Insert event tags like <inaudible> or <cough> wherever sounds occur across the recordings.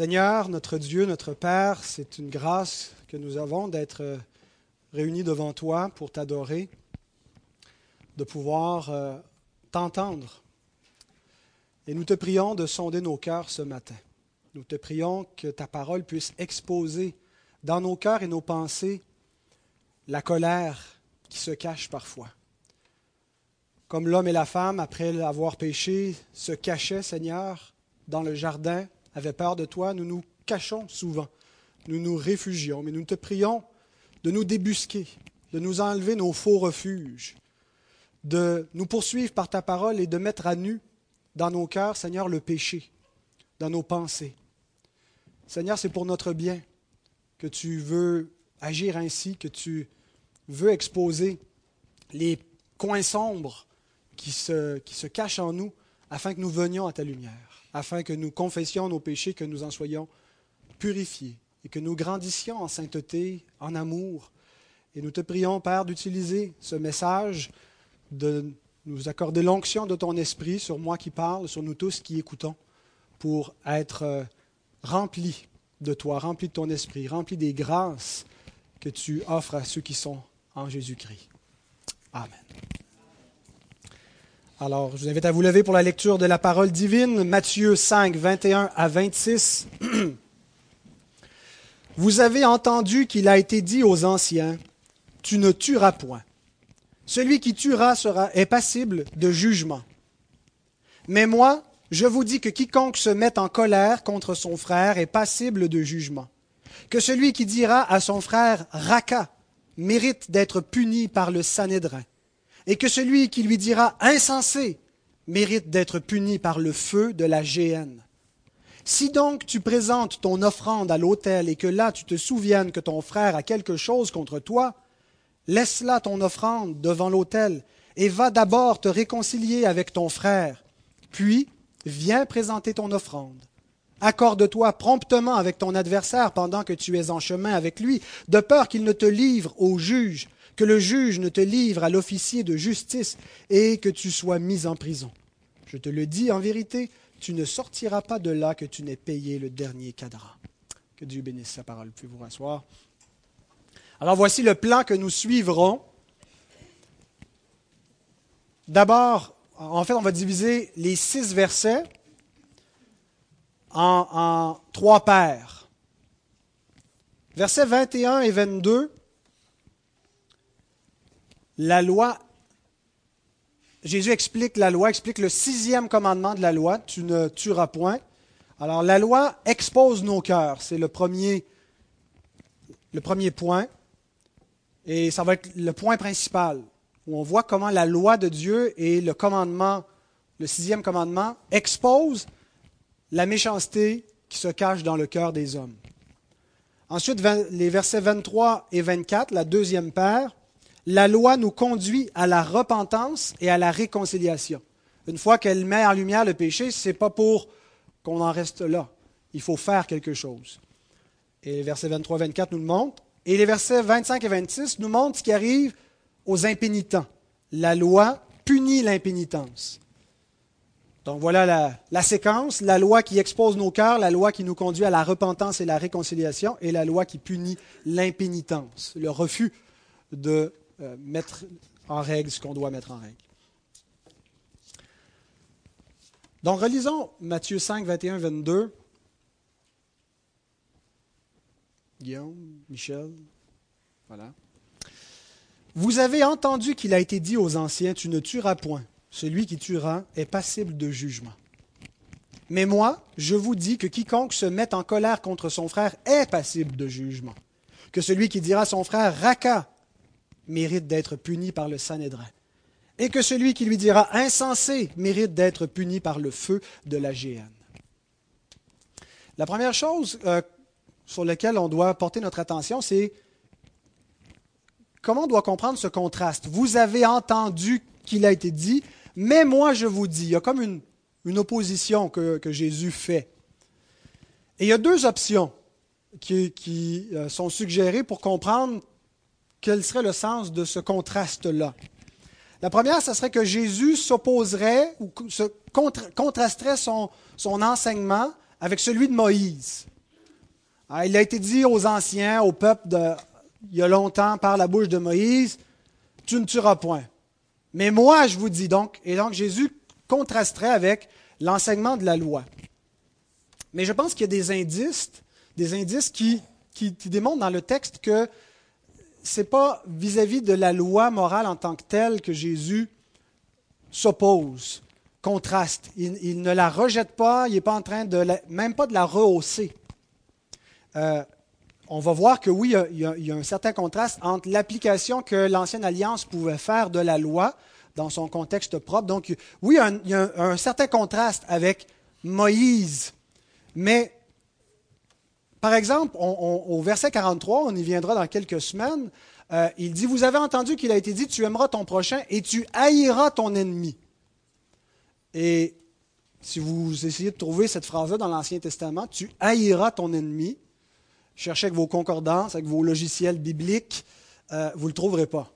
Seigneur, notre Dieu, notre Père, c'est une grâce que nous avons d'être réunis devant toi pour t'adorer, de pouvoir euh, t'entendre. Et nous te prions de sonder nos cœurs ce matin. Nous te prions que ta parole puisse exposer dans nos cœurs et nos pensées la colère qui se cache parfois. Comme l'homme et la femme, après avoir péché, se cachaient, Seigneur, dans le jardin, avaient peur de toi, nous nous cachons souvent, nous nous réfugions, mais nous te prions de nous débusquer, de nous enlever nos faux refuges, de nous poursuivre par ta parole et de mettre à nu dans nos cœurs, Seigneur, le péché, dans nos pensées. Seigneur, c'est pour notre bien que tu veux agir ainsi, que tu veux exposer les coins sombres qui se, qui se cachent en nous afin que nous venions à ta lumière, afin que nous confessions nos péchés, que nous en soyons purifiés et que nous grandissions en sainteté, en amour. Et nous te prions, Père, d'utiliser ce message, de nous accorder l'onction de ton esprit sur moi qui parle, sur nous tous qui écoutons, pour être euh, remplis de toi, remplis de ton esprit, remplis des grâces que tu offres à ceux qui sont en Jésus-Christ. Amen. Alors, je vous invite à vous lever pour la lecture de la parole divine, Matthieu 5, 21 à 26. <clears throat> Vous avez entendu qu'il a été dit aux anciens, Tu ne tueras point. Celui qui tuera sera, est passible de jugement. Mais moi, je vous dis que quiconque se met en colère contre son frère est passible de jugement. Que celui qui dira à son frère Raka mérite d'être puni par le Sanhédrin. Et que celui qui lui dira insensé mérite d'être puni par le feu de la géhenne. Si donc tu présentes ton offrande à l'autel et que là tu te souviennes que ton frère a quelque chose contre toi, laisse là ton offrande devant l'autel et va d'abord te réconcilier avec ton frère, puis viens présenter ton offrande. Accorde-toi promptement avec ton adversaire pendant que tu es en chemin avec lui, de peur qu'il ne te livre au juge, que le juge ne te livre à l'officier de justice et que tu sois mis en prison. Je te le dis en vérité, tu ne sortiras pas de là que tu n'aies payé le dernier cadran. Que Dieu bénisse sa parole. Puis vous rasseoir? Alors voici le plan que nous suivrons. D'abord, en fait, on va diviser les six versets en, en trois paires. Versets 21 et 22, la loi Jésus explique la loi, explique le sixième commandement de la loi, tu ne tueras point. Alors la loi expose nos cœurs, c'est le premier, le premier point, et ça va être le point principal, où on voit comment la loi de Dieu et le commandement, le sixième commandement, exposent la méchanceté qui se cache dans le cœur des hommes. Ensuite, les versets 23 et 24, la deuxième paire, la loi nous conduit à la repentance et à la réconciliation. Une fois qu'elle met en lumière le péché, ce n'est pas pour qu'on en reste là. Il faut faire quelque chose. Et les versets 23-24 nous le montrent. Et les versets 25 et 26 nous montrent ce qui arrive aux impénitents. La loi punit l'impénitence. Donc voilà la, la, séquence, la loi qui expose nos cœurs, la loi qui nous conduit à la repentance et la réconciliation, et la loi qui punit l'impénitence, le refus de euh, mettre en règle ce qu'on doit mettre en règle. Donc, relisons Matthieu 5, 21, 22. Guillaume, Michel, voilà. Vous avez entendu qu'il a été dit aux anciens, tu ne tueras point. Celui qui tuera est passible de jugement. Mais moi, je vous dis que quiconque se met en colère contre son frère est passible de jugement. Que celui qui dira à son frère, Raka, mérite d'être puni par le Sanhédrin, et que celui qui lui dira insensé mérite d'être puni par le feu de la géhenne. La première chose euh, sur laquelle on doit porter notre attention, c'est comment on doit comprendre ce contraste. Vous avez entendu qu'il a été dit, mais moi je vous dis. Il y a comme une, opposition que, Jésus fait. Et il y a deux options qui, euh, sont suggérées pour comprendre quel serait le sens de ce contraste-là? La première, ce serait que Jésus s'opposerait ou contrasterait son, enseignement avec celui de Moïse. Ah, il a été dit aux anciens, au peuple il y a longtemps par la bouche de Moïse, tu ne tueras point. Mais moi, je vous dis donc, et donc Jésus contrasterait avec l'enseignement de la loi. Mais je pense qu'il y a des indices, des indices qui, qui, démontrent dans le texte que ce n'est pas vis-à-vis de la loi morale en tant que telle que Jésus s'oppose, contraste. Il, ne la rejette pas, il n'est pas en train de même pas de la rehausser. Euh, on va voir que oui, il y, a, un certain contraste entre l'application que l'Ancienne Alliance pouvait faire de la loi dans son contexte propre. Donc, oui, il y a un, certain contraste avec Moïse. Mais, par exemple, au verset 43, on y viendra dans quelques semaines, euh, il dit, vous avez entendu qu'il a été dit, tu aimeras ton prochain et tu haïras ton ennemi. Et si vous essayez de trouver cette phrase-là dans l'Ancien Testament, tu haïras ton ennemi, cherchez avec vos concordances, avec vos logiciels bibliques, euh, vous ne le trouverez pas.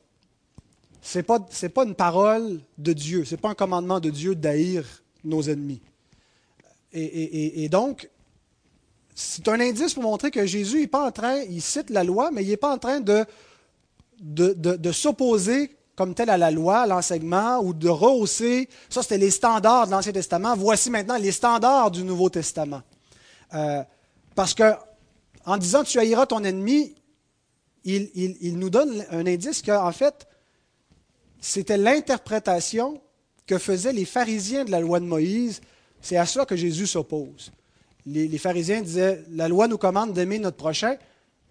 Ce n'est pas, pas, une parole de Dieu, ce n'est pas un commandement de Dieu d'haïr nos ennemis. Et, donc, c'est un indice pour montrer que Jésus n'est pas en train, il cite la loi, mais il n'est pas en train de, de, de, s'opposer comme tel à la loi, à l'enseignement, ou de rehausser. Ça, c'était les standards de l'Ancien Testament. Voici maintenant les standards du Nouveau Testament. Euh, parce que en disant tu haïras ton ennemi, il, nous donne un indice qu'en fait, c'était l'interprétation que faisaient les pharisiens de la loi de Moïse. C'est à ça que Jésus s'oppose. Les, pharisiens disaient, la loi nous commande d'aimer notre prochain.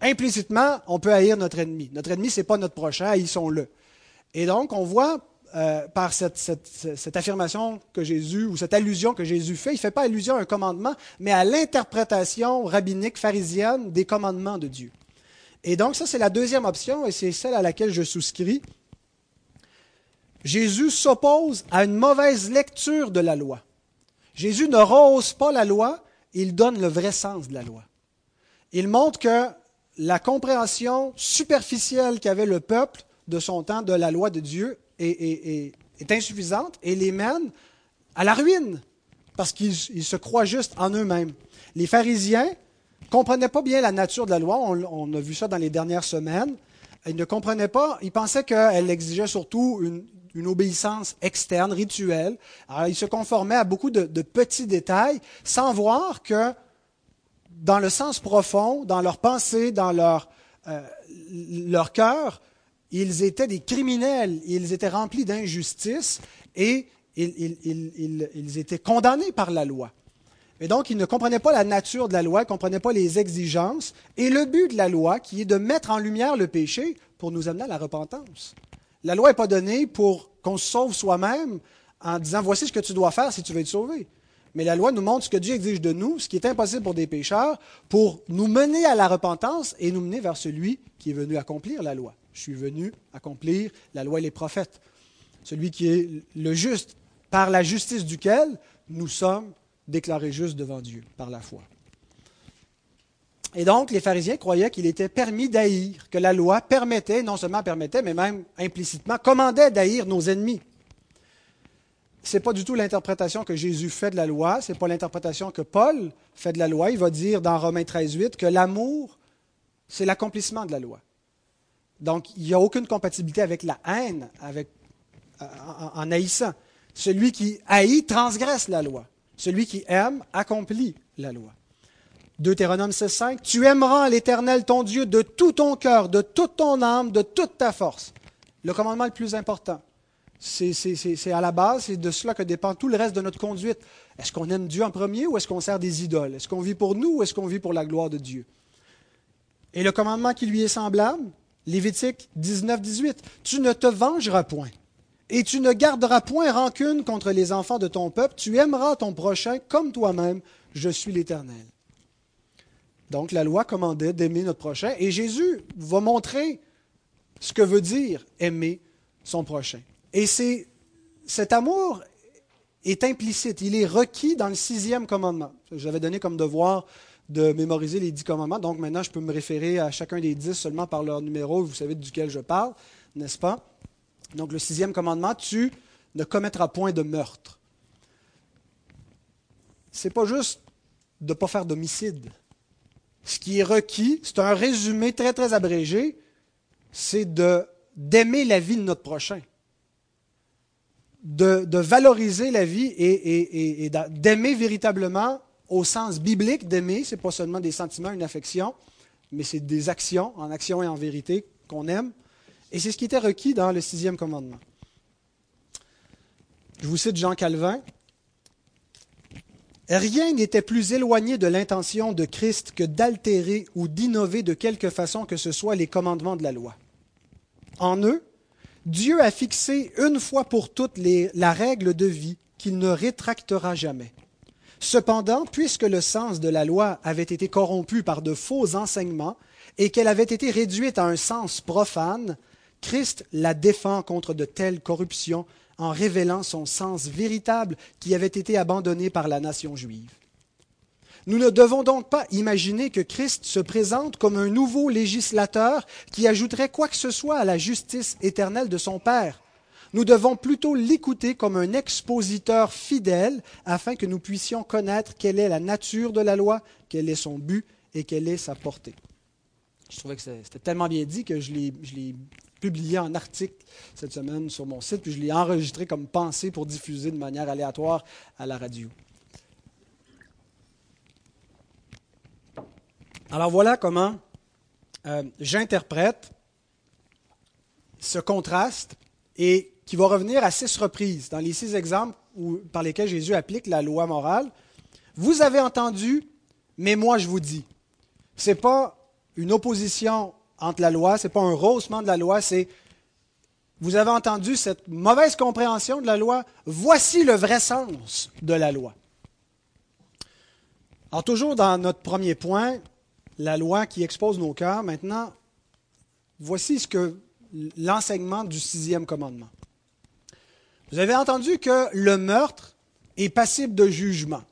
Implicitement, on peut haïr notre ennemi. Notre ennemi, ce n'est pas notre prochain, haïssons-le. Et donc, on voit euh, par cette, cette, affirmation que Jésus, ou cette allusion que Jésus fait, il ne fait pas allusion à un commandement, mais à l'interprétation rabbinique pharisienne des commandements de Dieu. Et donc ça, c'est la deuxième option, et c'est celle à laquelle je souscris. Jésus s'oppose à une mauvaise lecture de la loi. Jésus ne rehausse pas la loi, il donne le vrai sens de la loi. Il montre que la compréhension superficielle qu'avait le peuple de son temps de la loi de Dieu est, insuffisante et les mène à la ruine parce qu'ils se croient juste en eux-mêmes. Les pharisiens ne comprenaient pas bien la nature de la loi, on, a vu ça dans les dernières semaines. Ils ne comprenaient pas, ils pensaient qu'elle exigeait surtout une, obéissance externe, rituelle. Alors, ils se conformaient à beaucoup de, petits détails sans voir que dans le sens profond, dans leur pensée, dans leur, euh, leur cœur, ils étaient des criminels, ils étaient remplis d'injustice et ils, étaient condamnés par la loi. Et donc, ils ne comprenaient pas la nature de la loi, ils ne comprenaient pas les exigences et le but de la loi qui est de mettre en lumière le péché pour nous amener à la repentance. La loi n'est pas donnée pour qu'on se sauve soi-même en disant voici ce que tu dois faire si tu veux être sauvé. Mais la loi nous montre ce que Dieu exige de nous, ce qui est impossible pour des pécheurs, pour nous mener à la repentance et nous mener vers celui qui est venu accomplir la loi. Je suis venu accomplir la loi et les prophètes. Celui qui est le juste, par la justice duquel nous sommes déclarés justes devant Dieu, par la foi. Et donc, les pharisiens croyaient qu'il était permis d'haïr, que la loi permettait, non seulement permettait, mais même implicitement commandait d'haïr nos ennemis. Ce n'est pas du tout l'interprétation que Jésus fait de la loi, ce n'est pas l'interprétation que Paul fait de la loi. Il va dire dans Romains 13, 8 que l'amour, c'est l'accomplissement de la loi. Donc, il n'y a aucune compatibilité avec la haine, avec, euh, en, haïssant. Celui qui haït transgresse la loi. Celui qui aime accomplit la loi. Deutéronome 16.5, Tu aimeras l'Éternel ton Dieu de tout ton cœur, de toute ton âme, de toute ta force. Le commandement le plus important. C'est à la base, c'est de cela que dépend tout le reste de notre conduite. Est-ce qu'on aime Dieu en premier ou est-ce qu'on sert des idoles? Est-ce qu'on vit pour nous ou est-ce qu'on vit pour la gloire de Dieu? Et le commandement qui lui est semblable, Lévitique 19, 18. Tu ne te vengeras point, et tu ne garderas point rancune contre les enfants de ton peuple, tu aimeras ton prochain comme toi-même, je suis l'Éternel. Donc la loi commandait d'aimer notre prochain, et Jésus va montrer ce que veut dire aimer son prochain. Et c'est cet amour est implicite, il est requis dans le sixième commandement. J'avais donné comme devoir de mémoriser les dix commandements. Donc maintenant, je peux me référer à chacun des dix seulement par leur numéro. Vous savez duquel je parle, n'est-ce pas? Donc le sixième commandement, tu ne commettras point de meurtre. C'est pas juste de ne pas faire d'homicide. Ce qui est requis, c'est un résumé très très abrégé, c'est d'aimer la vie de notre prochain, de, valoriser la vie et, d'aimer véritablement au sens biblique d'aimer, c'est pas seulement des sentiments, une affection, mais c'est des actions, en action et en vérité, qu'on aime. Et c'est ce qui était requis dans le sixième commandement. Je vous cite Jean Calvin. Rien n'était plus éloigné de l'intention de Christ que d'altérer ou d'innover de quelque façon que ce soit les commandements de la loi. En eux, Dieu a fixé une fois pour toutes la règle de vie qu'il ne rétractera jamais. Cependant, puisque le sens de la loi avait été corrompu par de faux enseignements et qu'elle avait été réduite à un sens profane, Christ la défend contre de telles corruptions en révélant son sens véritable qui avait été abandonné par la nation juive. Nous ne devons donc pas imaginer que Christ se présente comme un nouveau législateur qui ajouterait quoi que ce soit à la justice éternelle de son Père. Nous devons plutôt l'écouter comme un expositeur fidèle afin que nous puissions connaître quelle est la nature de la loi, quel est son but et quelle est sa portée. Je trouvais que c'était tellement bien dit que je l'ai publié en article cette semaine sur mon site, puis je l'ai enregistré comme pensée pour diffuser de manière aléatoire à la radio. Alors voilà comment euh, j'interprète ce contraste et qui va revenir à six reprises dans les six exemples par lesquels Jésus applique la loi morale. Vous avez entendu, mais moi je vous dis. Ce n'est pas une opposition entre la loi, ce n'est pas un rehaussement de la loi, c'est vous avez entendu cette mauvaise compréhension de la loi, voici le vrai sens de la loi. Alors toujours dans notre premier point, la loi qui expose nos cœurs, maintenant, voici ce que l'enseignement du sixième commandement. Vous avez entendu que le meurtre est passible de jugement.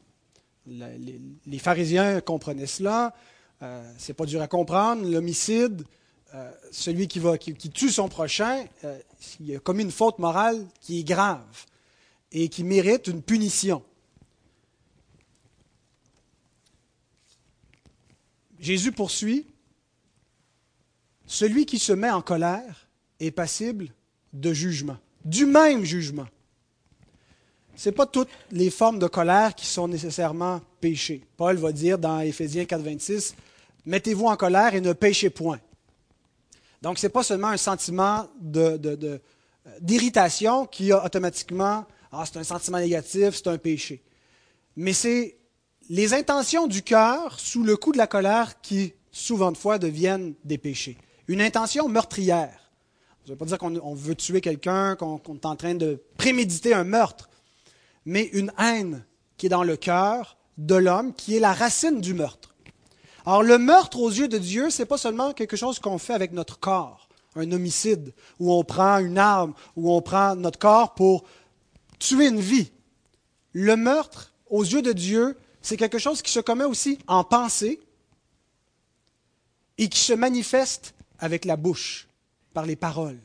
Les, pharisiens comprenaient cela. Euh, c'est pas dur à comprendre. L'homicide, euh, celui qui, tue son prochain, euh, il a commis une faute morale qui est grave et qui mérite une punition. Jésus poursuit, celui qui se met en colère est passible de jugement, du même jugement. Ce n'est pas toutes les formes de colère qui sont nécessairement péchées. Paul va dire dans Éphésiens 4, 26, Mettez-vous en colère et ne péchez point. Donc, ce n'est pas seulement un sentiment d'irritation qui a automatiquement, ah, c'est un sentiment négatif, c'est un péché. Mais c'est les intentions du cœur sous le coup de la colère qui, souvent de fois, deviennent des péchés. Une intention meurtrière. Ça ne veut pas dire qu'on veut tuer quelqu'un, qu'on est en train de préméditer un meurtre, mais une haine qui est dans le cœur de l'homme, qui est la racine du meurtre. Alors le meurtre aux yeux de Dieu, ce n'est pas seulement quelque chose qu'on fait avec notre corps, un homicide, où on prend une arme, où on prend notre corps pour tuer une vie. Le meurtre, aux yeux de Dieu, c'est quelque chose qui se commet aussi en pensée et qui se manifeste avec la bouche, par les paroles.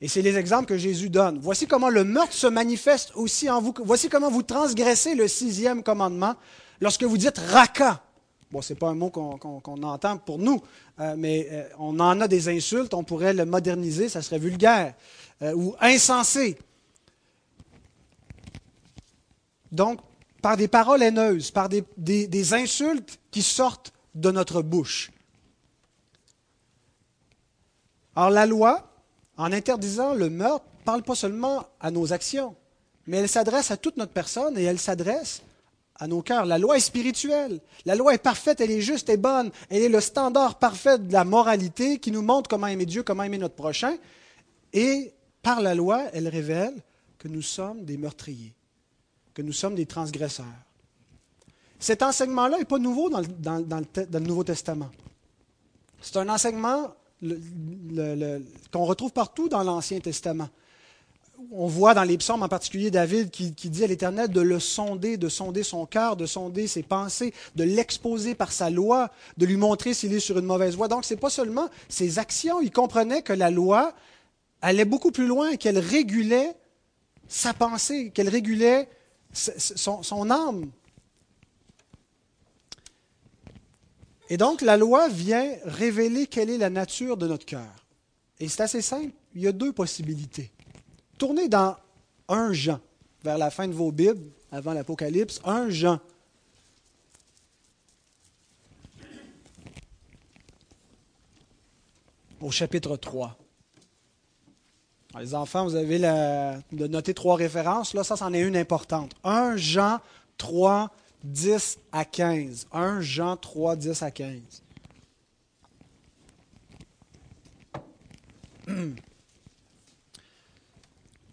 Et c'est les exemples que Jésus donne. Voici comment le meurtre se manifeste aussi en vous. Voici comment vous transgressez le sixième commandement lorsque vous dites raka. Bon, ce n'est pas un mot qu'on entend pour nous, euh, mais euh, on en a des insultes, on pourrait le moderniser, ça serait vulgaire. Euh, ou insensé. Donc, par des paroles haineuses, par des, des, insultes qui sortent de notre bouche. Alors la loi, en interdisant le meurtre, ne parle pas seulement à nos actions, mais elle s'adresse à toute notre personne et elle s'adresse à nos cœurs. La loi est spirituelle. La loi est parfaite, elle est juste et bonne. Elle est le standard parfait de la moralité qui nous montre comment aimer Dieu, comment aimer notre prochain. Et par la loi, elle révèle que nous sommes des meurtriers que nous sommes des transgresseurs. Cet enseignement-là n'est pas nouveau dans le, Nouveau Testament. C'est un enseignement qu'on retrouve partout dans l'Ancien Testament. On voit dans les psaumes, en particulier David, qui, dit à l'Éternel de le sonder, de sonder son cœur, de sonder ses pensées, de l'exposer par sa loi, de lui montrer s'il est sur une mauvaise voie. Donc, ce n'est pas seulement ses actions. Il comprenait que la loi allait beaucoup plus loin, qu'elle régulait sa pensée, qu'elle régulait son, âme. Et donc, la loi vient révéler quelle est la nature de notre cœur. Et c'est assez simple. Il y a deux possibilités. Tournez dans un Jean, vers la fin de vos Bibles, avant l'Apocalypse, un Jean. Au chapitre 3. les enfants, vous avez la, de noter trois références. Là, ça, c'en est une importante. 1 Jean 3, 10 à 15. 1 Jean 3, 10 à 15. <clears throat>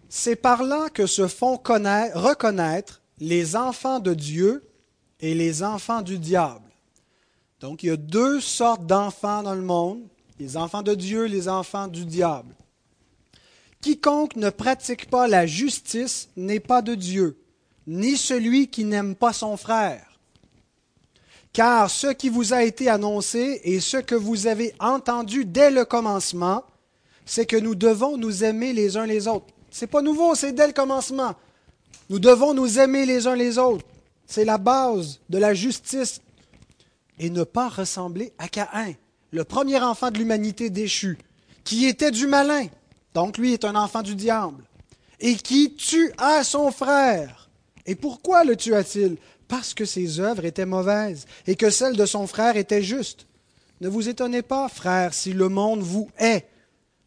C'est par là que se font connaître, reconnaître les enfants de Dieu et les enfants du diable. Donc, il y a deux sortes d'enfants dans le monde, les enfants de Dieu et les enfants du diable. Quiconque ne pratique pas la justice n'est pas de Dieu, ni celui qui n'aime pas son frère. Car ce qui vous a été annoncé et ce que vous avez entendu dès le commencement, c'est que nous devons nous aimer les uns les autres. C'est pas nouveau, c'est dès le commencement. Nous devons nous aimer les uns les autres. C'est la base de la justice. Et ne pas ressembler à Caïn, le premier enfant de l'humanité déchu, qui était du malin. Donc lui est un enfant du diable. Et qui tua son frère. Et pourquoi le tua-t-il? Parce que ses œuvres étaient mauvaises et que celles de son frère étaient justes. Ne vous étonnez pas, frères, si le monde vous hait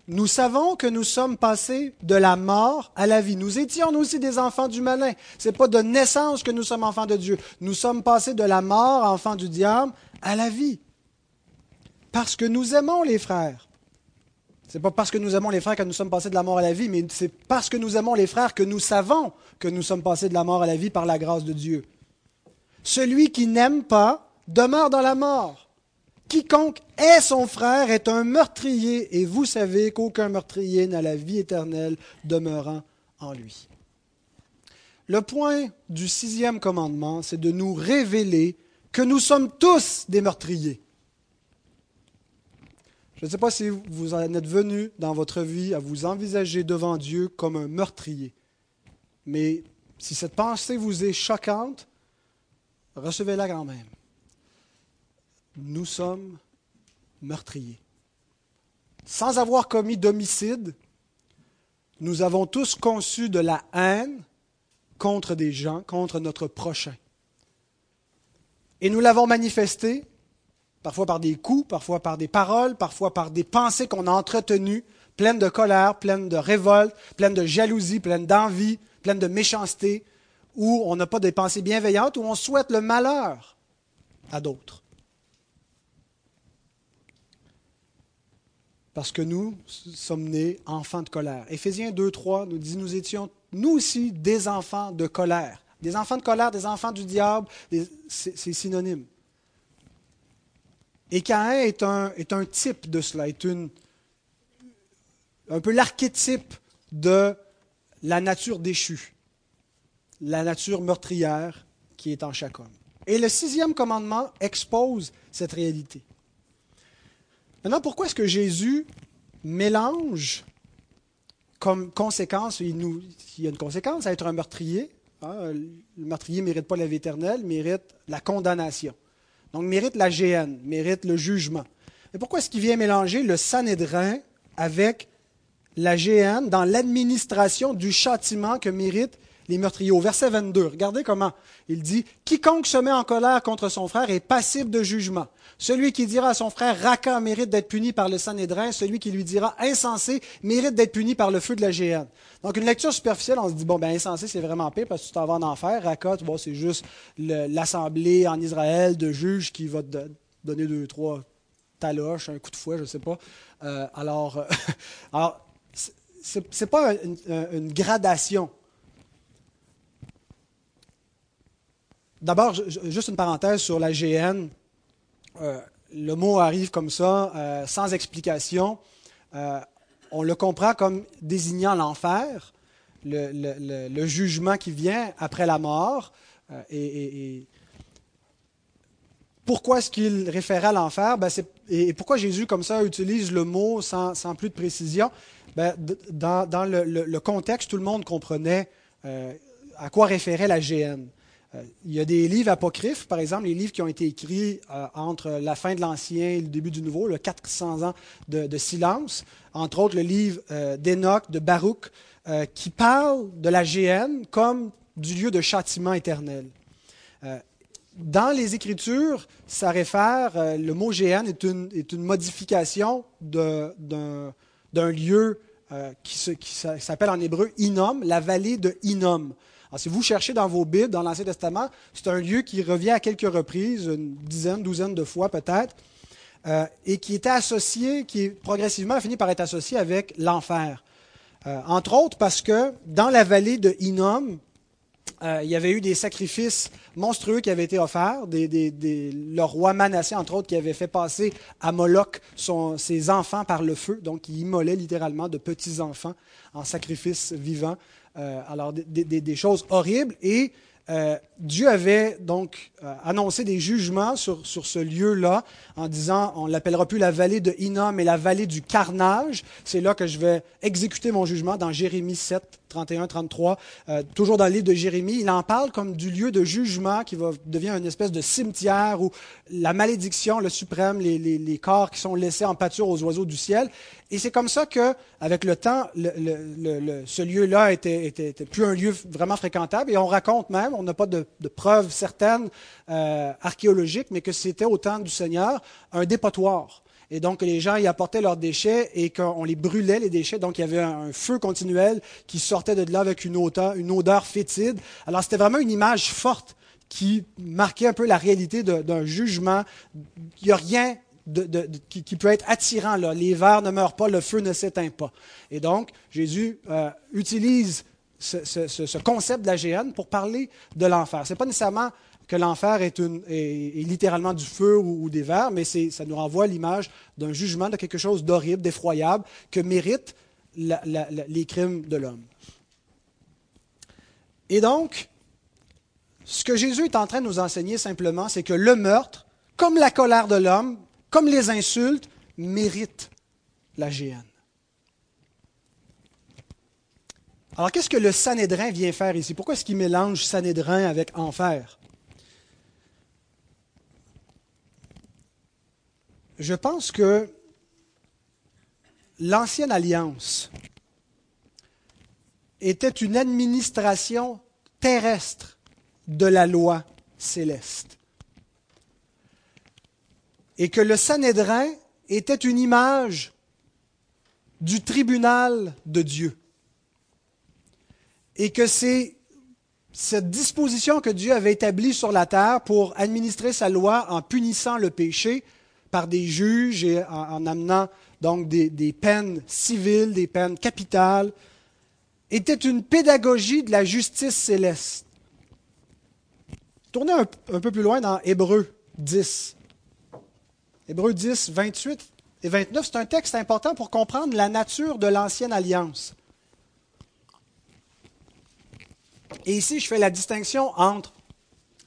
nous savons que nous sommes passés de la mort à la vie. Nous étions aussi des enfants du malin. Ce n'est pas de naissance que nous sommes enfants de Dieu. Nous sommes passés de la mort, enfants du diable, à la vie. Parce que nous aimons les frères. Ce n'est pas parce que nous aimons les frères que nous sommes passés de la mort à la vie, mais c'est parce que nous aimons les frères que nous savons que nous sommes passés de la mort à la vie par la grâce de Dieu. Celui qui n'aime pas demeure dans la mort. Quiconque est son frère est un meurtrier, et vous savez qu'aucun meurtrier n'a la vie éternelle demeurant en lui. Le point du sixième commandement, c'est de nous révéler que nous sommes tous des meurtriers. Je ne sais pas si vous en êtes venu dans votre vie à vous envisager devant Dieu comme un meurtrier. Mais si cette pensée vous est choquante, recevez-la quand même nous sommes meurtriers. Sans avoir commis d'homicide, nous avons tous conçu de la haine contre des gens, contre notre prochain. Et nous l'avons manifesté, parfois par des coups, parfois par des paroles, parfois par des pensées qu'on a entretenues, pleines de colère, pleines de révolte, pleines de jalousie, pleines d'envie, pleines de méchanceté, où on n'a pas des pensées bienveillantes, où on souhaite le malheur à d'autres. Parce que nous sommes nés enfants de colère. Éphésiens 2, 3 nous dit, nous étions nous aussi des enfants de colère. Des enfants de colère, des enfants du diable, c'est synonyme. Et Caïn est un, est un type de cela, est une, un peu l'archétype de la nature déchue, la nature meurtrière qui est en chaque homme. Et le sixième commandement expose cette réalité. Maintenant, pourquoi est-ce que Jésus mélange comme conséquence, il, y a une conséquence à être un meurtrier. Hein, le meurtrier ne mérite pas la vie éternelle, mérite la condamnation. Donc, mérite la GN, mérite le jugement. Mais pourquoi est-ce qu'il vient mélanger le Sanhédrin avec la GN dans l'administration du châtiment que mérite meurtriers. Au verset 22, regardez comment il dit Quiconque se met en colère contre son frère est passible de jugement. Celui qui dira à son frère Raka mérite d'être puni par le Sanhédrin, celui qui lui dira insensé mérite d'être puni par le feu de la géante. Donc, une lecture superficielle, on se dit bon, ben insensé, c'est vraiment pire parce que tu t'en vas en enfer. Raka, tu c'est juste l'assemblée en Israël de juges qui va te donner deux, trois taloches, un coup de fouet, je ne sais pas. Euh, alors, euh, <laughs> alors c'est pas une gradation D'abord, juste une parenthèse sur la GN. Euh, le mot arrive comme ça, euh, sans explication. Euh, on le comprend comme désignant l'enfer, le, jugement qui vient après la mort. Et, pourquoi est-ce qu'il référait à l'enfer? Ben, Et pourquoi Jésus, comme ça, utilise le mot sans, plus de précision? Ben, Dans, le, contexte, tout le monde comprenait à quoi référait la GN. Euh, il y a des livres apocryphes, par exemple, les livres qui ont été écrits euh, entre la fin de l'Ancien et le début du Nouveau, le 400 ans de, silence, entre autres le livre euh, d'Enoch, de Baruch, qui parle de la géhenne comme du lieu de châtiment éternel. dans les Écritures, ça réfère, le mot géhenne est une, est une modification d'un lieu qui, qui s'appelle en hébreu Inom, la vallée de Inom. Si vous cherchez dans vos Bibles, dans l'Ancien Testament, c'est un lieu qui revient à quelques reprises, une dizaine, douzaine de fois peut-être, euh, et qui était associé, qui progressivement a fini par être associé avec l'enfer. Euh, entre autres parce que dans la vallée de Hinnom, euh, il y avait eu des sacrifices monstrueux qui avaient été offerts. le roi Manassé, entre autres, qui avait fait passer à Moloch ses enfants par le feu. Donc, il immolait littéralement de petits-enfants en sacrifice vivant. Euh, alors, des, choses horribles. Et euh, Dieu avait donc euh, annoncé des jugements sur, sur ce lieu-là en disant on l'appellera plus la vallée de Hinnom, mais la vallée du carnage. C'est là que je vais exécuter mon jugement dans Jérémie 7, 31, 33. toujours dans le livre de Jérémie, il en parle comme du lieu de jugement qui devenir une espèce de cimetière où la malédiction, le suprême, les, corps qui sont laissés en pâture aux oiseaux du ciel. Et c'est comme ça que, avec le temps, ce lieu-là était, était, plus un lieu vraiment fréquentable. Et on raconte même, on n'a pas de, preuves certaines euh, archéologiques, mais que c'était au temps du Seigneur un dépotoir. Et donc, les gens y apportaient leurs déchets et qu'on les brûlait, les déchets. Donc, il y avait un, feu continuel qui sortait de là avec une odeur, une odeur fétide. Alors, c'était vraiment une image forte qui marquait un peu la réalité d'un jugement. Il n'y a rien qui, peut être attirant. Là. Les vers ne meurent pas, le feu ne s'éteint pas. Et donc, Jésus euh, utilise ce, concept de la géhenne pour parler de l'enfer. Ce n'est pas nécessairement que l'enfer est, littéralement du feu ou, des vers, mais ça nous renvoie l'image d'un jugement, de quelque chose d'horrible, d'effroyable, que méritent les crimes de l'homme. Et donc, ce que Jésus est en train de nous enseigner simplement, c'est que le meurtre, comme la colère de l'homme, comme les insultes, méritent la géhenne. Alors, qu'est-ce que le Sanhédrin vient faire ici? Pourquoi est-ce qu'il mélange Sanhédrin avec enfer? Je pense que l'ancienne alliance était une administration terrestre de la loi céleste et que le Sanhédrin était une image du tribunal de Dieu. Et que c'est cette disposition que Dieu avait établie sur la terre pour administrer sa loi en punissant le péché par des juges et en, amenant donc des, peines civiles, des peines capitales, était une pédagogie de la justice céleste. Tournez un, un peu plus loin dans Hébreu 10. Hébreux 10, 28 et 29, c'est un texte important pour comprendre la nature de l'ancienne alliance. Et ici, je fais la distinction entre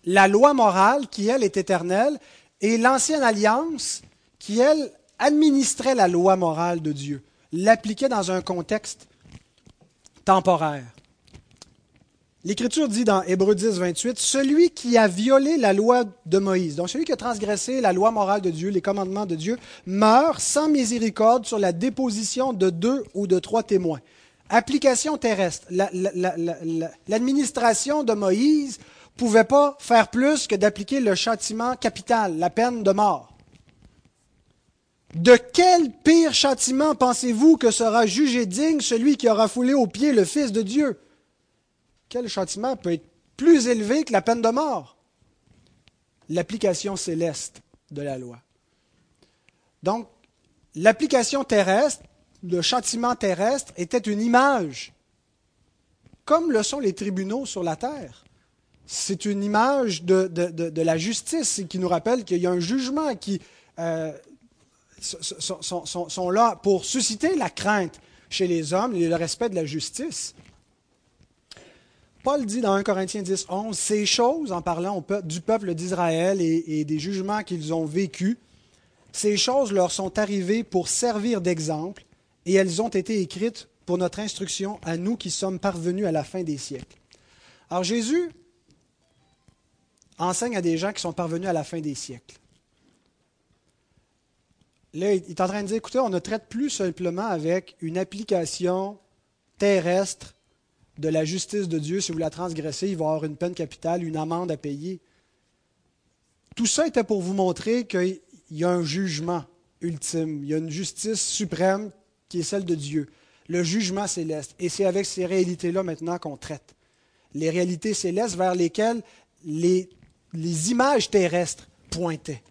la loi morale, qui, elle, est éternelle, et l'ancienne alliance, qui, elle, administrait la loi morale de Dieu, l'appliquait dans un contexte temporaire. L'Écriture dit dans Hébreux 10, 28, Celui qui a violé la loi de Moïse, donc celui qui a transgressé la loi morale de Dieu, les commandements de Dieu, meurt sans miséricorde sur la déposition de deux ou de trois témoins. Application terrestre. L'administration de Moïse pouvait pas faire plus que d'appliquer le châtiment capital, la peine de mort. De quel pire châtiment pensez-vous que sera jugé digne celui qui aura foulé aux pieds le Fils de Dieu? Quel châtiment peut être plus élevé que la peine de mort? L'application céleste de la loi. Donc, l'application terrestre, le châtiment terrestre, était une image, comme le sont les tribunaux sur la terre. C'est une image de, la justice qui nous rappelle qu'il y a un jugement qui euh, sont, sont, là pour susciter la crainte chez les hommes et le respect de la justice. Paul dit dans 1 Corinthiens 10, 11, ces choses, en parlant du peuple d'Israël et, des jugements qu'ils ont vécus, ces choses leur sont arrivées pour servir d'exemple et elles ont été écrites pour notre instruction à nous qui sommes parvenus à la fin des siècles. Alors Jésus enseigne à des gens qui sont parvenus à la fin des siècles. Là, il est en train de dire, écoutez, on ne traite plus simplement avec une application terrestre de la justice de Dieu. Si vous la transgressez, il va y avoir une peine capitale, une amende à payer. Tout ça était pour vous montrer qu'il y a un jugement ultime, il y a une justice suprême qui est celle de Dieu, le jugement céleste. Et c'est avec ces réalités-là maintenant qu'on traite. Les réalités célestes vers lesquelles les, les images terrestres pointaient.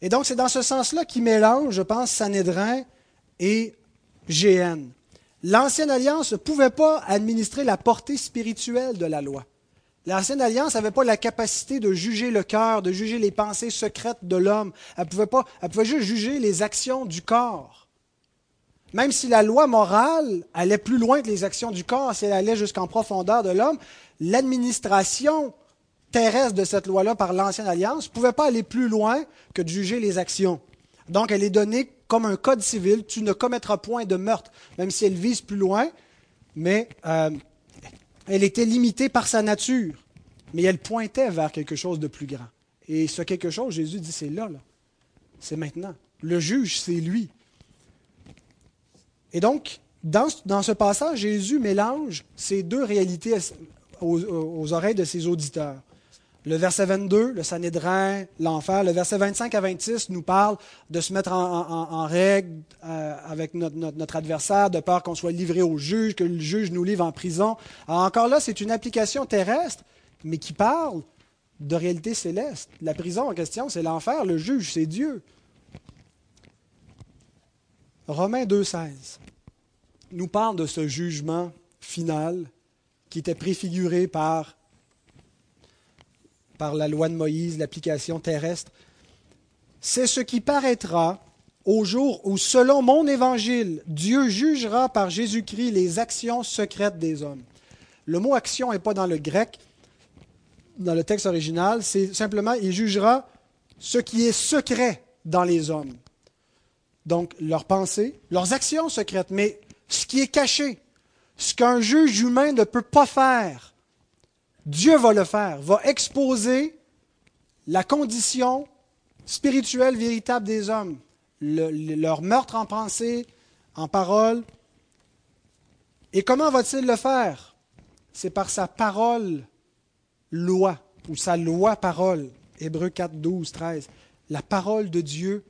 Et donc, c'est dans ce sens-là qu'il mélange, je pense, Sanhédrin et GN. L'ancienne alliance ne pouvait pas administrer la portée spirituelle de la loi. L'ancienne alliance n'avait pas la capacité de juger le cœur, de juger les pensées secrètes de l'homme. Elle pouvait pas, elle pouvait juste juger les actions du corps. Même si la loi morale allait plus loin que les actions du corps, si elle allait jusqu'en profondeur de l'homme, l'administration terrestre de cette loi-là par l'ancienne alliance pouvait pas aller plus loin que de juger les actions. Donc, elle est donnée comme un code civil. Tu ne commettras point de meurtre, même si elle vise plus loin, mais euh, elle était limitée par sa nature. Mais elle pointait vers quelque chose de plus grand. Et ce quelque chose, Jésus dit, c'est là. C'est maintenant. Le juge, c'est lui. Et donc, dans, dans, ce passage, Jésus mélange ces deux réalités aux oreilles de ses auditeurs. Le verset 22, le Sanhédrin, l'enfer. Le verset 25 à 26 nous parle de se mettre en, règle euh, avec notre, adversaire, de peur qu'on soit livré au juge, que le juge nous livre en prison. encore là, c'est une application terrestre, mais qui parle de réalité céleste. La prison en question, c'est l'enfer. Le juge, c'est Dieu. Romains 2,16 nous parle de ce jugement final qui était préfiguré par par la loi de Moïse, l'application terrestre, c'est ce qui paraîtra au jour où, selon mon évangile, Dieu jugera par Jésus-Christ les actions secrètes des hommes. Le mot action n'est pas dans le grec, dans le texte original, c'est simplement, il jugera ce qui est secret dans les hommes. Donc, leurs pensées, leurs actions secrètes, mais ce qui est caché, ce qu'un juge humain ne peut pas faire, Dieu va le faire, va exposer la condition spirituelle véritable des hommes, leur meurtre en pensée, en parole. Et comment va-t-il le faire? C'est par sa parole loi, ou sa loi parole. Hébreu 4, 12, 13. La parole de Dieu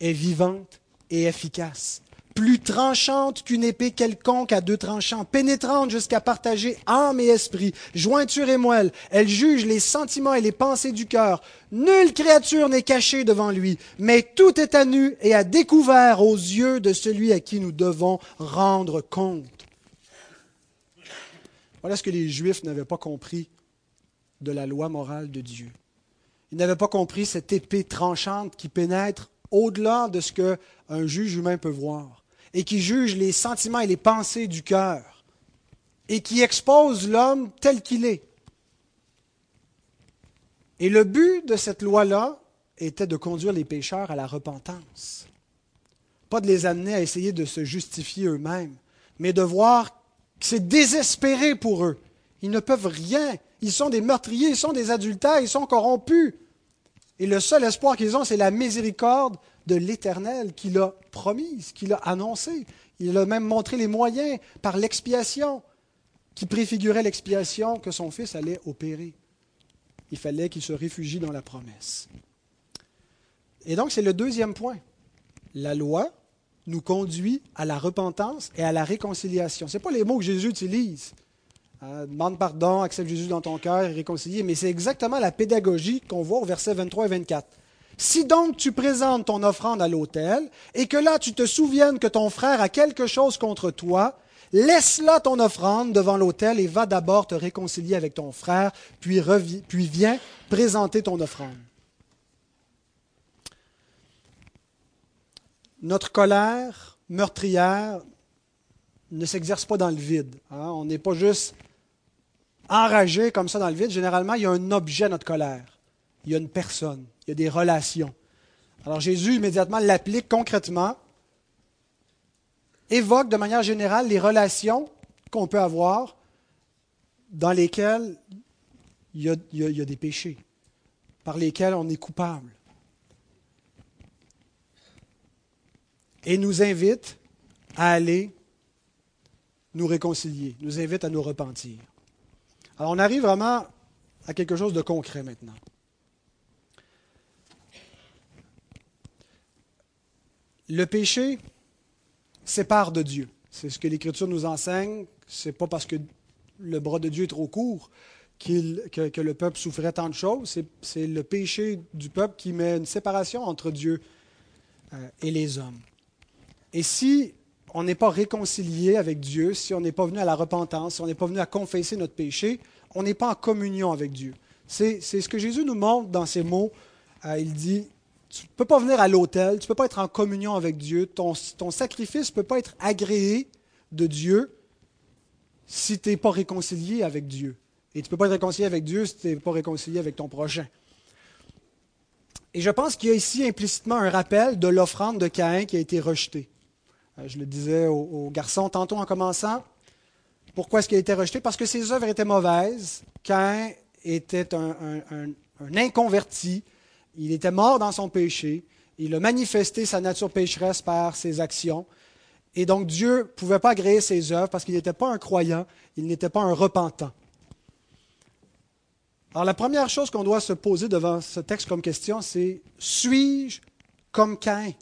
est vivante et efficace plus tranchante qu'une épée quelconque à deux tranchants, pénétrante jusqu'à partager âme et esprit, jointure et moelle. Elle juge les sentiments et les pensées du cœur. Nulle créature n'est cachée devant lui, mais tout est à nu et à découvert aux yeux de celui à qui nous devons rendre compte. Voilà ce que les Juifs n'avaient pas compris de la loi morale de Dieu. Ils n'avaient pas compris cette épée tranchante qui pénètre au-delà de ce qu'un juge humain peut voir et qui juge les sentiments et les pensées du cœur et qui expose l'homme tel qu'il est. Et le but de cette loi-là était de conduire les pécheurs à la repentance. Pas de les amener à essayer de se justifier eux-mêmes, mais de voir que c'est désespéré pour eux. Ils ne peuvent rien. Ils sont des meurtriers, ils sont des adultères, ils sont corrompus. Et le seul espoir qu'ils ont, c'est la miséricorde de l'Éternel qu'il a promise, qu'il a annoncé. Il a même montré les moyens par l'expiation qui préfigurait l'expiation que son fils allait opérer. Il fallait qu'il se réfugie dans la promesse. Et donc, c'est le deuxième point. La loi nous conduit à la repentance et à la réconciliation. Ce pas les mots que Jésus utilise. Euh, demande pardon, accepte Jésus dans ton cœur et réconcilie, mais c'est exactement la pédagogie qu'on voit au verset 23 et 24. Si donc tu présentes ton offrande à l'autel, et que là tu te souviennes que ton frère a quelque chose contre toi, laisse là ton offrande devant l'autel et va d'abord te réconcilier avec ton frère, puis, viens présenter ton offrande. Notre colère meurtrière ne s'exerce pas dans le vide. Hein. On n'est pas juste enragé comme ça dans le vide. Généralement, il y a un objet notre colère. Il y a une personne il y a des relations. Alors Jésus immédiatement l'applique concrètement, évoque de manière générale les relations qu'on peut avoir dans lesquelles il il y, a, il y a des péchés par lesquels on est coupable. Et nous invite à aller nous réconcilier, nous invite à nous repentir. Alors on arrive vraiment à quelque chose de concret maintenant. Le péché sépare de Dieu. C'est ce que l'Écriture nous enseigne. Ce n'est pas parce que le bras de Dieu est trop court que, le peuple souffrait tant de choses. C'est le péché du peuple qui met une séparation entre Dieu euh, et les hommes. Et si on n'est pas réconcilié avec Dieu, si on n'est pas venu à la repentance, si on n'est pas venu à confesser notre péché, on n'est pas en communion avec Dieu. C'est ce que Jésus nous montre dans ces mots. Euh, il dit, tu ne peux pas venir à l'autel, tu ne peux pas être en communion avec Dieu, ton, ton sacrifice ne peut pas être agréé de Dieu si tu n'es pas réconcilié avec Dieu. Et tu ne peux pas être réconcilié avec Dieu si tu n'es pas réconcilié avec ton prochain. Et je pense qu'il y a ici implicitement un rappel de l'offrande de Caïn qui a été rejetée. Euh, je le disais aux, garçons tantôt en commençant. Pourquoi est-ce qu'il a été rejeté? Parce que ses œuvres étaient mauvaises. Caïn était un, inconverti. Il était mort dans son péché. Il a manifesté sa nature pécheresse par ses actions. Et donc Dieu ne pouvait pas agréer ses œuvres parce qu'il n'était pas un croyant, il n'était pas un repentant. Alors la première chose qu'on doit se poser devant ce texte comme question, c'est suis-je comme Caïn?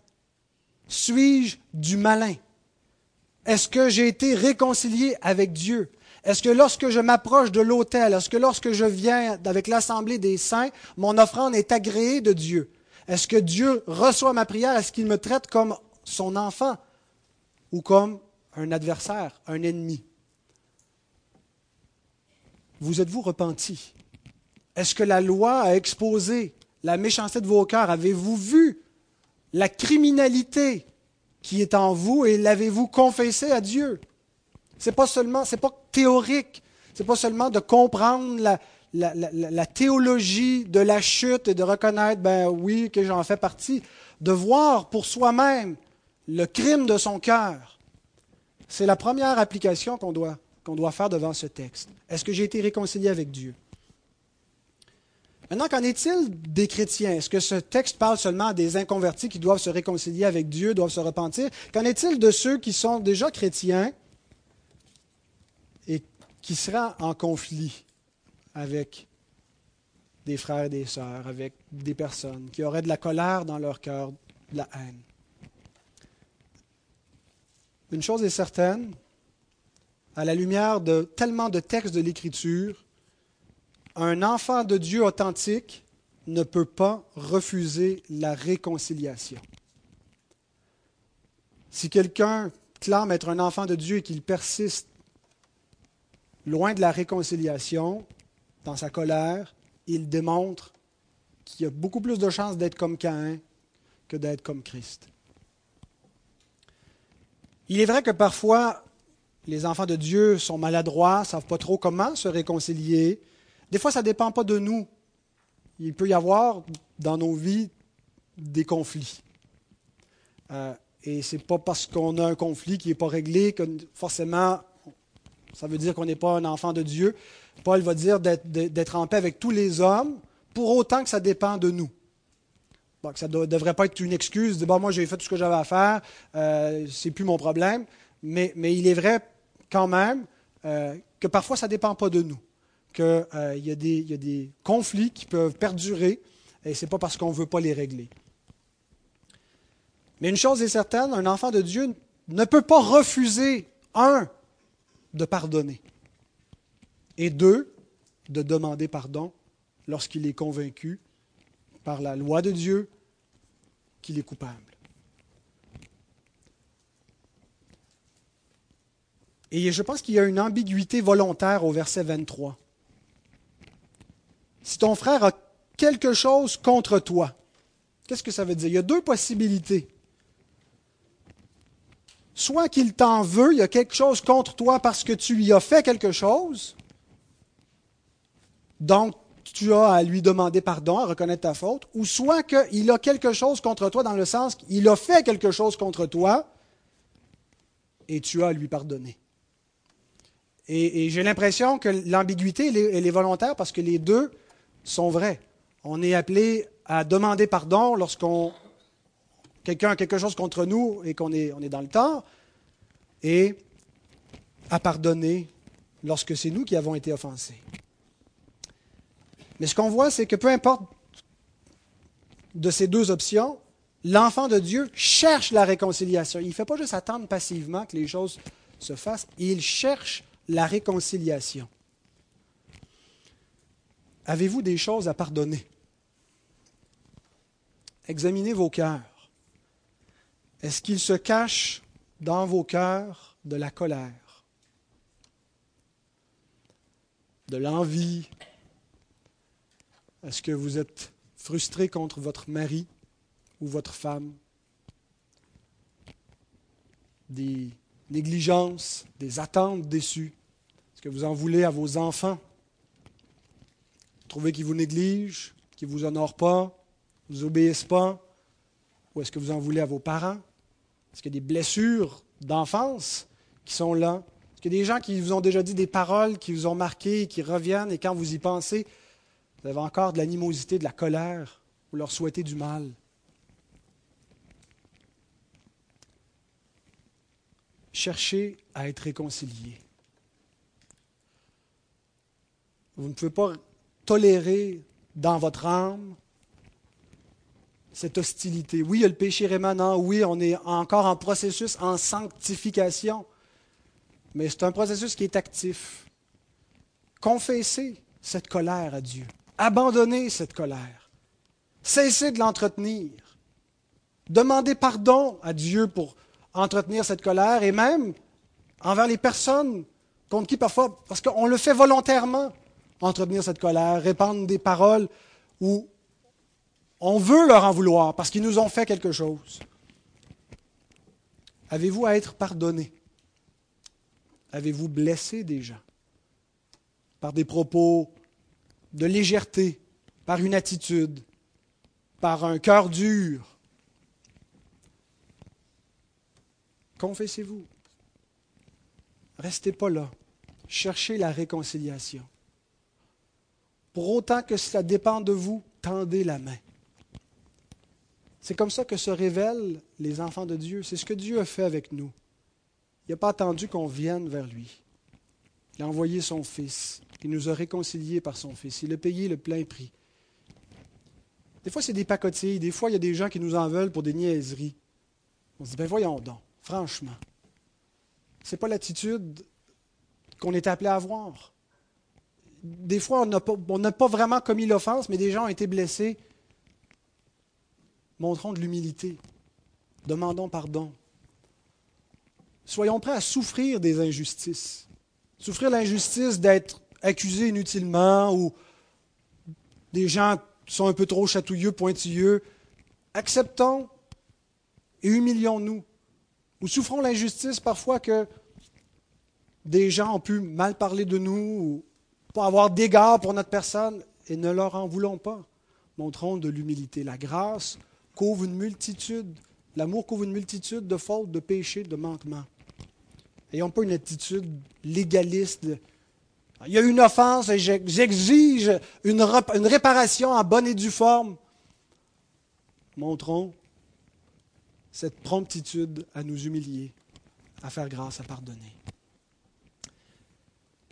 Suis-je du malin? Est-ce que j'ai été réconcilié avec Dieu? Est-ce que lorsque je m'approche de l'autel, est-ce que lorsque je viens avec l'assemblée des saints, mon offrande est agréée de Dieu? Est-ce que Dieu reçoit ma prière? Est-ce qu'il me traite comme son enfant ou comme un adversaire, un ennemi? Vous êtes-vous repenti? Est-ce que la loi a exposé la méchanceté de vos cœurs? Avez-vous vu la criminalité qui est en vous et l'avez-vous confessé à Dieu? C'est pas seulement, c'est pas théorique, c'est pas seulement de comprendre la, théologie de la chute et de reconnaître, ben oui, que j'en fais partie, de voir pour soi-même le crime de son cœur. C'est la première application qu'on doit, qu'on doit faire devant ce texte. Est-ce que j'ai été réconcilié avec Dieu? Maintenant, qu'en est-il des chrétiens? Est-ce que ce texte parle seulement des inconvertis qui doivent se réconcilier avec Dieu, doivent se repentir? Qu'en est-il de ceux qui sont déjà chrétiens et qui seraient en conflit avec des frères et des sœurs, avec des personnes, qui auraient de la colère dans leur cœur, de la haine? Une chose est certaine, à la lumière de tellement de textes de l'Écriture, un enfant de Dieu authentique ne peut pas refuser la réconciliation. Si quelqu'un clame être un enfant de Dieu et qu'il persiste loin de la réconciliation, dans sa colère, il démontre qu'il y a beaucoup plus de chances d'être comme Caïn que d'être comme Christ. Il est vrai que parfois, les enfants de Dieu sont maladroits, ne savent pas trop comment se réconcilier, des fois, ça ne dépend pas de nous. Il peut y avoir dans nos vies des conflits. Euh, et ce n'est pas parce qu'on a un conflit qui n'est pas réglé que forcément, ça veut dire qu'on n'est pas un enfant de Dieu. Paul va dire d'être en paix avec tous les hommes, pour autant que ça dépend de nous. ça ne devrait pas être une excuse de bon, moi j'ai fait tout ce que j'avais à faire, euh, c'est plus mon problème. Mais, il est vrai quand même euh, que parfois ça ne dépend pas de nous qu'il euh, y, a des conflits qui peuvent perdurer et ce n'est pas parce qu'on ne veut pas les régler. Mais une chose est certaine, un enfant de Dieu ne peut pas refuser, un, de pardonner, et deux, de demander pardon lorsqu'il est convaincu par la loi de Dieu qu'il est coupable. Et je pense qu'il y a une ambiguïté volontaire au verset 23 si ton frère a quelque chose contre toi, qu'est-ce que ça veut dire? Il y a deux possibilités. Soit qu'il t'en veut, il y a quelque chose contre toi parce que tu lui as fait quelque chose, donc tu as à lui demander pardon, à reconnaître ta faute, ou soit qu'il a quelque chose contre toi dans le sens qu'il a fait quelque chose contre toi et tu as à lui pardonner. Et, j'ai l'impression que l'ambiguïté, elle, est volontaire parce que les deux sont vrais. On est appelé à demander pardon lorsqu'on quelqu'un a quelque chose contre nous et qu'on est, est dans le temps, et à pardonner lorsque c'est nous qui avons été offensés. Mais ce qu'on voit, c'est que peu importe de ces deux options, l'enfant de Dieu cherche la réconciliation. Il ne fait pas juste attendre passivement que les choses se fassent, il cherche la réconciliation. Avez-vous des choses à pardonner? Examinez vos cœurs. Est-ce qu'il se cache dans vos cœurs de la colère, de l'envie? Est-ce que vous êtes frustré contre votre mari ou votre femme? Des négligences, des attentes déçues? Est-ce que vous en voulez à vos enfants? Trouvez qu'ils vous négligent, qu'ils ne vous honorent pas, ne vous obéissent pas Ou est-ce que vous en voulez à vos parents? Est-ce qu'il y a des blessures d'enfance qui sont là? Est-ce qu'il y a des gens qui vous ont déjà dit des paroles qui vous ont marqué, qui reviennent, et quand vous y pensez, vous avez encore de l'animosité, de la colère, ou leur souhaitez du mal? Cherchez à être réconciliés. Vous ne pouvez pas tolérer dans votre âme cette hostilité. Oui, il y a le péché rémanent, oui, on est encore en processus en sanctification, mais c'est un processus qui est actif. Confessez cette colère à Dieu. Abandonnez cette colère. Cessez de l'entretenir. Demandez pardon à Dieu pour entretenir cette colère et même envers les personnes contre qui parfois, parce qu'on le fait volontairement, entretenir cette colère, répandre des paroles où on veut leur en vouloir parce qu'ils nous ont fait quelque chose. Avez-vous à être pardonné? Avez-vous blessé des gens par des propos de légèreté, par une attitude, par un cœur dur, Confessez-vous. Restez pas là. Cherchez la réconciliation. Pour autant que cela dépend de vous, tendez la main. C'est comme ça que se révèlent les enfants de Dieu. C'est ce que Dieu a fait avec nous. Il n'a pas attendu qu'on vienne vers lui. Il a envoyé son Fils. Il nous a réconciliés par son Fils. Il a payé le plein prix. Des fois, c'est des pacotilles. Des fois, il y a des gens qui nous en veulent pour des niaiseries. On se dit, ben voyons donc. Franchement. Ce n'est pas l'attitude qu'on est appelé à avoir. Des fois, on n'a pas, vraiment commis l'offense, mais des gens ont été blessés. Montrons de l'humilité. Demandons pardon. Soyons prêts à souffrir des injustices. Souffrir l'injustice d'être accusé inutilement ou des gens sont un peu trop chatouilleux, pointilleux. Acceptons et humilions-nous. Ou souffrons l'injustice parfois que des gens ont pu mal parler de nous ou pas avoir d'égard pour notre personne et ne leur en voulons pas. Montrons de l'humilité. La grâce couvre une multitude, l'amour couvre une multitude de fautes, de péchés, de manquements. Ayons pas une attitude légaliste. il y a une offense et j'exige une, une réparation en bonne et due forme. Montrons cette promptitude à nous humilier, à faire grâce, à pardonner.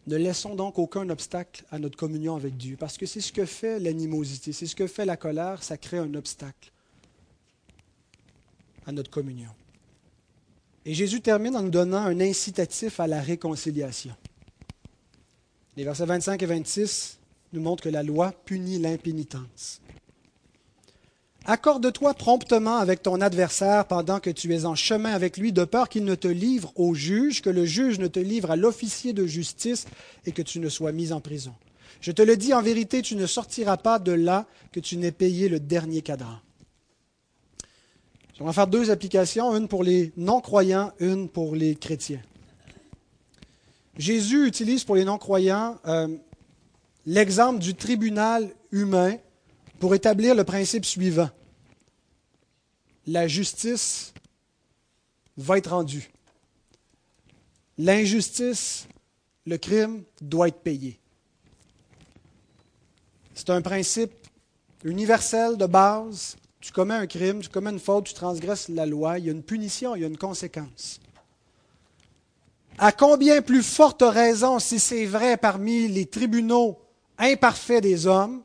Ne laissons donc aucun obstacle à notre communion avec Dieu, parce que c'est ce que fait l'animosité, c'est ce que fait la colère, ça crée un obstacle à notre communion. Et Jésus termine en nous donnant un incitatif à la réconciliation. Les versets 25 et 26 nous montrent que la loi punit l'impénitence. Accorde-toi promptement avec ton adversaire pendant que tu es en chemin avec lui, de peur qu'il ne te livre au juge, que le juge ne te livre à l'officier de justice et que tu ne sois mis en prison. Je te le dis en vérité, tu ne sortiras pas de là que tu n'aies payé le dernier cadran. On va faire deux applications, une pour les non-croyants, une pour les chrétiens. Jésus utilise pour les non-croyants euh, l'exemple du tribunal humain pour établir le principe suivant. La justice va être rendue. L'injustice le crime doit être payé. C'est un principe universel de base. Tu commets un crime, tu commets une faute, tu transgresses la loi, il y a une punition, il y a une conséquence. À combien plus forte raison, si c'est vrai parmi les tribunaux imparfaits des hommes,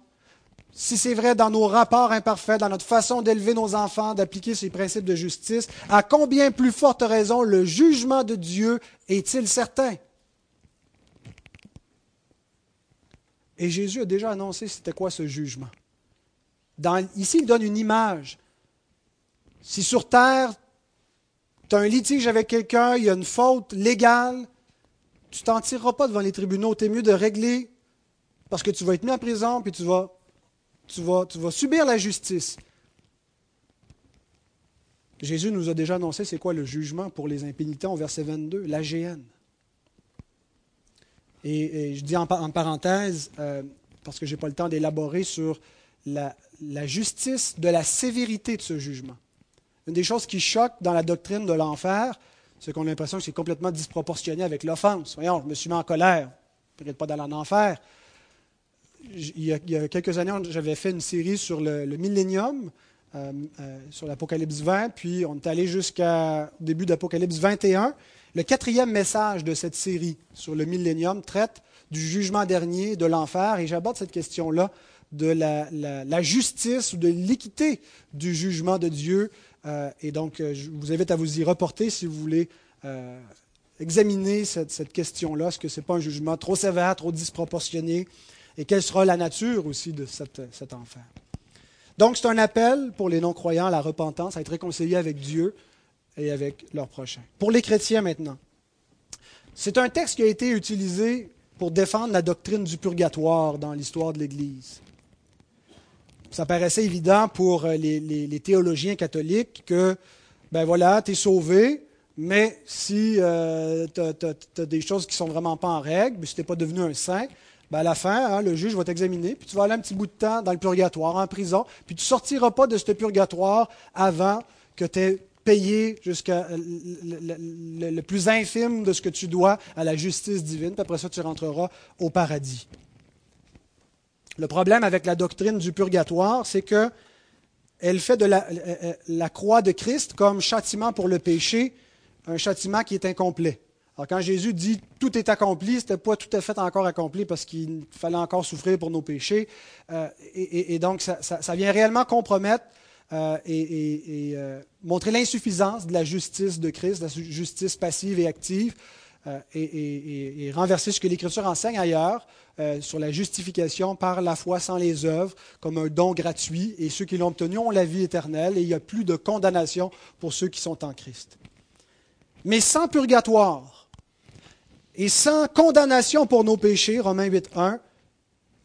si c'est vrai dans nos rapports imparfaits, dans notre façon d'élever nos enfants, d'appliquer ces principes de justice, à combien plus forte raison le jugement de Dieu est-il certain? Et Jésus a déjà annoncé c'était quoi ce jugement. ici, il donne une image. Si sur terre, tu as un litige avec quelqu'un, il y a une faute légale, tu t'en tireras pas devant les tribunaux. Tu es mieux de régler parce que tu vas être mis en prison puis tu vas, tu vas, subir la justice. Jésus nous a déjà annoncé c'est quoi le jugement pour les impénitents au verset 22, la. Et, je dis en, parenthèse, euh, parce que je n'ai pas le temps d'élaborer sur la, justice de la sévérité de ce jugement. Une des choses qui choque dans la doctrine de l'enfer, c'est qu'on a l'impression que c'est complètement disproportionné avec l'offense. Voyons, je me suis mis en colère, peut-être pas dans l'enfer. Il, y a quelques années, j'avais fait une série sur le, millénium, euh, euh, sur l'Apocalypse 20, puis on est allé jusqu'au début d'Apocalypse 21. Le quatrième message de cette série sur le millénium traite du jugement dernier, de l'enfer, et j'aborde cette question-là de la, justice ou de l'équité du jugement de Dieu. Euh, et donc, je vous invite à vous y reporter si vous voulez examiner cette, question-là. Est-ce que ce n'est pas un jugement trop sévère, trop disproportionné? Et quelle sera la nature aussi de cet enfer? Donc, c'est un appel pour les non-croyants à la repentance, à être réconciliés avec Dieu, et avec leurs prochains. Pour les chrétiens maintenant, c'est un texte qui a été utilisé pour défendre la doctrine du purgatoire dans l'histoire de l'Église. Ça paraissait évident pour euh, les, théologiens catholiques que, ben voilà, tu es sauvé, mais si euh, tu as, des choses qui sont vraiment pas en règle, si tu n'es pas devenu un saint, ben à la fin, hein, le juge va t'examiner, puis tu vas aller un petit bout de temps dans le purgatoire, en prison, puis tu ne sortiras pas de ce purgatoire avant que tu aies payer jusqu'à le, plus infime de ce que tu dois à la justice divine, puis après ça, tu rentreras au paradis. Le problème avec la doctrine du purgatoire, c'est que elle fait de la, la, croix de Christ comme châtiment pour le péché, un châtiment qui est incomplet. Alors quand Jésus dit tout est accompli, ce n'était pas tout à fait encore accompli parce qu'il fallait encore souffrir pour nos péchés. Euh, et, donc ça, vient réellement compromettre euh, et, euh, montrer l'insuffisance de la justice de Christ, de la justice passive et active, et, renverser ce que l'Écriture enseigne ailleurs sur la justification par la foi sans les œuvres comme un don gratuit, et ceux qui l'ont obtenu ont la vie éternelle, et il n'y a plus de condamnation pour ceux qui sont en Christ. Mais sans purgatoire et sans condamnation pour nos péchés, Romains 8.1,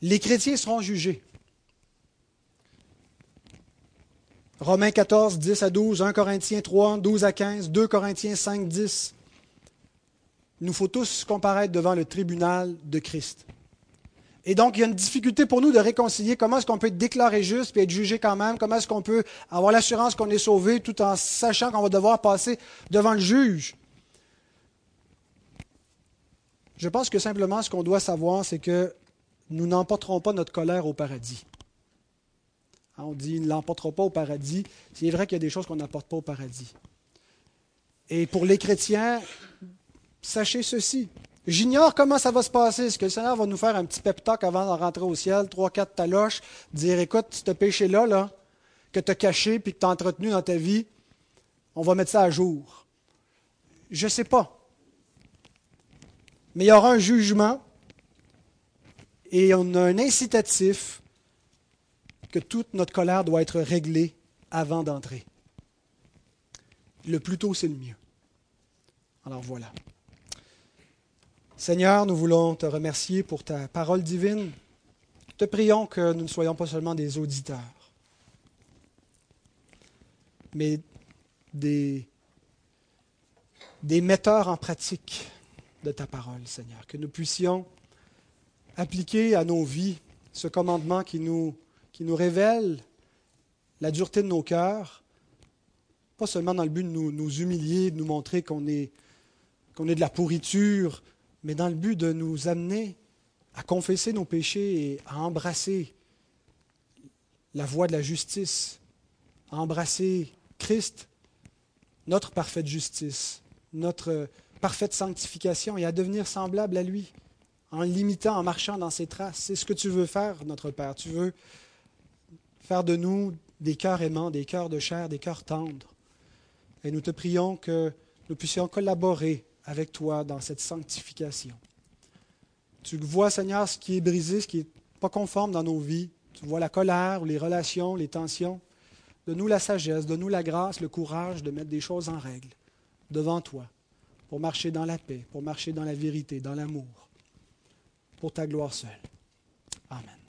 les chrétiens seront jugés. Romains 14, 10 à 12, 1 Corinthiens 3, 12 à 15, 2 Corinthiens 5, 10. Il nous faut tous comparaître devant le tribunal de Christ. Et donc, il y a une difficulté pour nous de réconcilier comment est-ce qu'on peut être déclaré juste et être jugé quand même, comment est-ce qu'on peut avoir l'assurance qu'on est sauvé tout en sachant qu'on va devoir passer devant le juge. Je pense que simplement ce qu'on doit savoir, c'est que nous n'emporterons pas notre colère au paradis. Hein, on dit, ne l'emportera pas au paradis. C'est vrai qu'il y a des choses qu'on n'apporte pas au paradis. Et pour les chrétiens, sachez ceci. J'ignore comment ça va se passer. Est-ce que le Seigneur va nous faire un petit pep avant de rentrer au ciel, trois, quatre taloches, dire, écoute, ce péché-là, là, que tu as caché puis que tu as entretenu dans ta vie, on va mettre ça à jour. Je ne sais pas. Mais il y aura un jugement et on a un incitatif que toute notre colère doit être réglée avant d'entrer. Le plus tôt, c'est le mieux. Alors voilà. Seigneur, nous voulons te remercier pour ta parole divine. Te prions que nous ne soyons pas seulement des auditeurs, mais des, des metteurs en pratique de ta parole, Seigneur. Que nous puissions appliquer à nos vies ce commandement qui nous révèle la dureté de nos cœurs, pas seulement dans le but de nous, humilier, de nous montrer qu'on est, qu'on est de la pourriture, mais dans le but de nous amener à confesser nos péchés et à embrasser la voie de la justice, à embrasser Christ, notre parfaite justice, notre parfaite sanctification et à devenir semblable à lui en limitant, en marchant dans ses traces. C'est ce que tu veux faire, notre Père. Tu veux faire de nous des cœurs aimants, des cœurs de chair, des cœurs tendres. Et nous te prions que nous puissions collaborer avec toi dans cette sanctification. Tu vois, Seigneur, ce qui est brisé, ce qui n'est pas conforme dans nos vies. Tu vois la colère, les relations, les tensions. Donne-nous la sagesse, donne-nous la grâce, le courage de mettre des choses en règle devant toi, pour marcher dans la paix, pour marcher dans la vérité, dans l'amour, pour ta gloire seule. Amen.